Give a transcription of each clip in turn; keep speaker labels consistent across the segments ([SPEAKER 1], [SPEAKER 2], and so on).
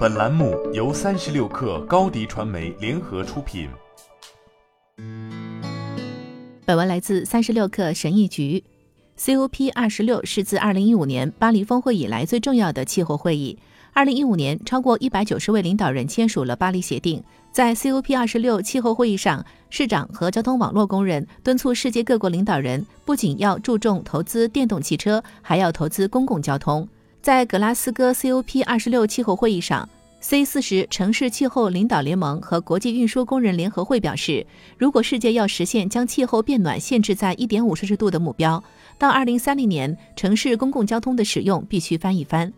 [SPEAKER 1] 本栏目由三十六氪高低传媒联合出品。
[SPEAKER 2] 本文来自三十六氪神译局。COP 二十六是自二零一五年巴黎峰会以来最重要的气候会议。二零一五年，超过一百九十位领导人签署了巴黎协定。在 COP 二十六气候会议上，市长和交通网络工人敦促世界各国领导人不仅要注重投资电动汽车，还要投资公共交通。在格拉斯哥 COP 二十六气候会议上，C 四十城市气候领导联盟和国际运输工人联合会表示，如果世界要实现将气候变暖限制在一点五摄氏度的目标，到二零三零年，城市公共交通的使用必须翻一番。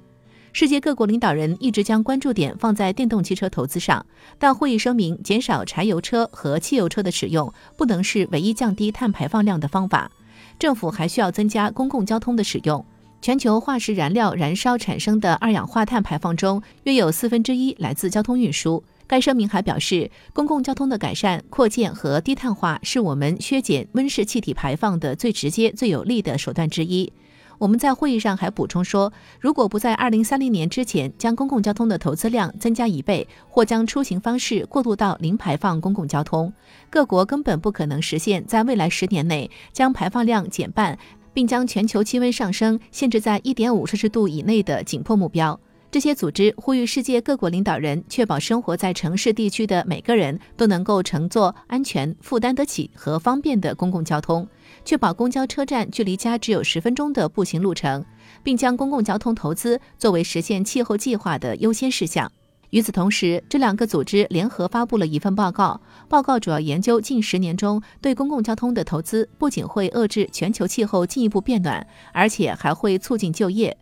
[SPEAKER 2] 世界各国领导人一直将关注点放在电动汽车投资上，但会议声明，减少柴油车和汽油车的使用不能是唯一降低碳排放量的方法，政府还需要增加公共交通的使用。全球化石燃料燃烧产生的二氧化碳排放中，约有四分之一来自交通运输。该声明还表示，公共交通的改善、扩建和低碳化是我们削减温室气体排放的最直接、最有力的手段之一。我们在会议上还补充说，如果不在二零三零年之前将公共交通的投资量增加一倍，或将出行方式过渡到零排放公共交通，各国根本不可能实现在未来十年内将排放量减半。并将全球气温上升限制在一点五摄氏度以内的紧迫目标。这些组织呼吁世界各国领导人确保生活在城市地区的每个人都能够乘坐安全、负担得起和方便的公共交通，确保公交车站距离家只有十分钟的步行路程，并将公共交通投资作为实现气候计划的优先事项。与此同时，这两个组织联合发布了一份报告。报告主要研究近十年中对公共交通的投资，不仅会遏制全球气候进一步变暖，而且还会促进就业。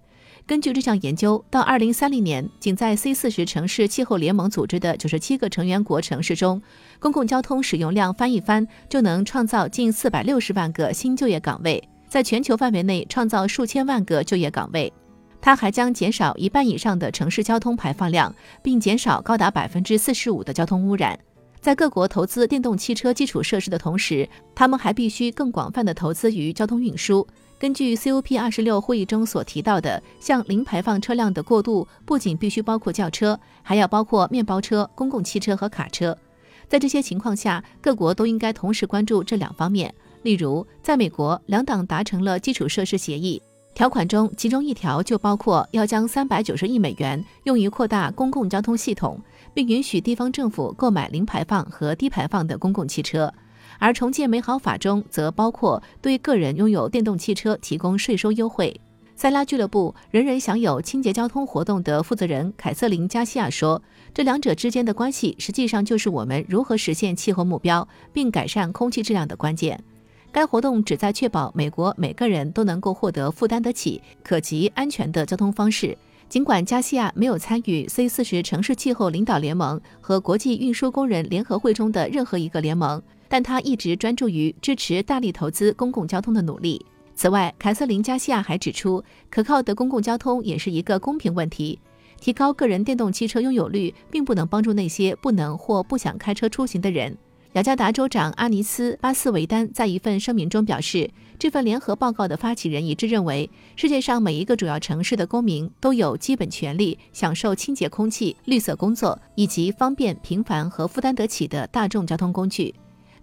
[SPEAKER 2] 根据这项研究，到二零三零年，仅在 C 四十城市气候联盟组织的九十七个成员国城市中，公共交通使用量翻一番，就能创造近四百六十万个新就业岗位，在全球范围内创造数千万个就业岗位。它还将减少一半以上的城市交通排放量，并减少高达百分之四十五的交通污染。在各国投资电动汽车基础设施的同时，他们还必须更广泛的投资于交通运输。根据 COP 二十六会议中所提到的，向零排放车辆的过渡不仅必须包括轿车，还要包括面包车、公共汽车和卡车。在这些情况下，各国都应该同时关注这两方面。例如，在美国，两党达成了基础设施协议。条款中，其中一条就包括要将三百九十亿美元用于扩大公共交通系统，并允许地方政府购买零排放和低排放的公共汽车；而重建美好法中则包括对个人拥有电动汽车提供税收优惠。塞拉俱乐部人人享有清洁交通活动的负责人凯瑟琳·加西亚说：“这两者之间的关系实际上就是我们如何实现气候目标并改善空气质量的关键。”该活动旨在确保美国每个人都能够获得负担得起、可及、安全的交通方式。尽管加西亚没有参与 C 四十城市气候领导联盟和国际运输工人联合会中的任何一个联盟，但他一直专注于支持大力投资公共交通的努力。此外，凯瑟琳·加西亚还指出，可靠的公共交通也是一个公平问题。提高个人电动汽车拥有率，并不能帮助那些不能或不想开车出行的人。雅加达州长阿尼斯·巴斯维丹在一份声明中表示，这份联合报告的发起人一致认为，世界上每一个主要城市的公民都有基本权利享受清洁空气、绿色工作以及方便、频繁和负担得起的大众交通工具。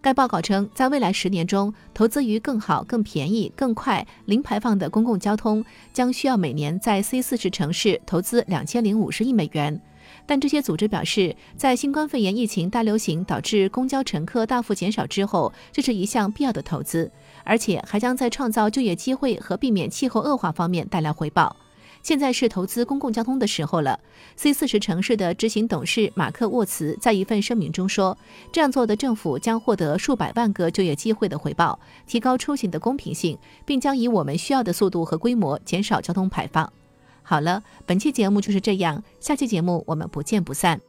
[SPEAKER 2] 该报告称，在未来十年中，投资于更好、更便宜、更快、零排放的公共交通将需要每年在 C 四十城市投资两千零五十亿美元。但这些组织表示，在新冠肺炎疫情大流行导致公交乘客大幅减少之后，这是一项必要的投资，而且还将在创造就业机会和避免气候恶化方面带来回报。现在是投资公共交通的时候了。C 四十城市的执行董事马克沃茨在一份声明中说：“这样做的政府将获得数百万个就业机会的回报，提高出行的公平性，并将以我们需要的速度和规模减少交通排放。”好了，本期节目就是这样，下期节目我们不见不散。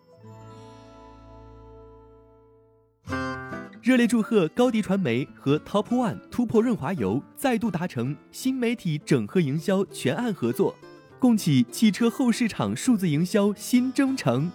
[SPEAKER 3] 热烈祝贺高迪传媒和 Top One 突破润滑油再度达成新媒体整合营销全案合作，共启汽车后市场数字营销新征程。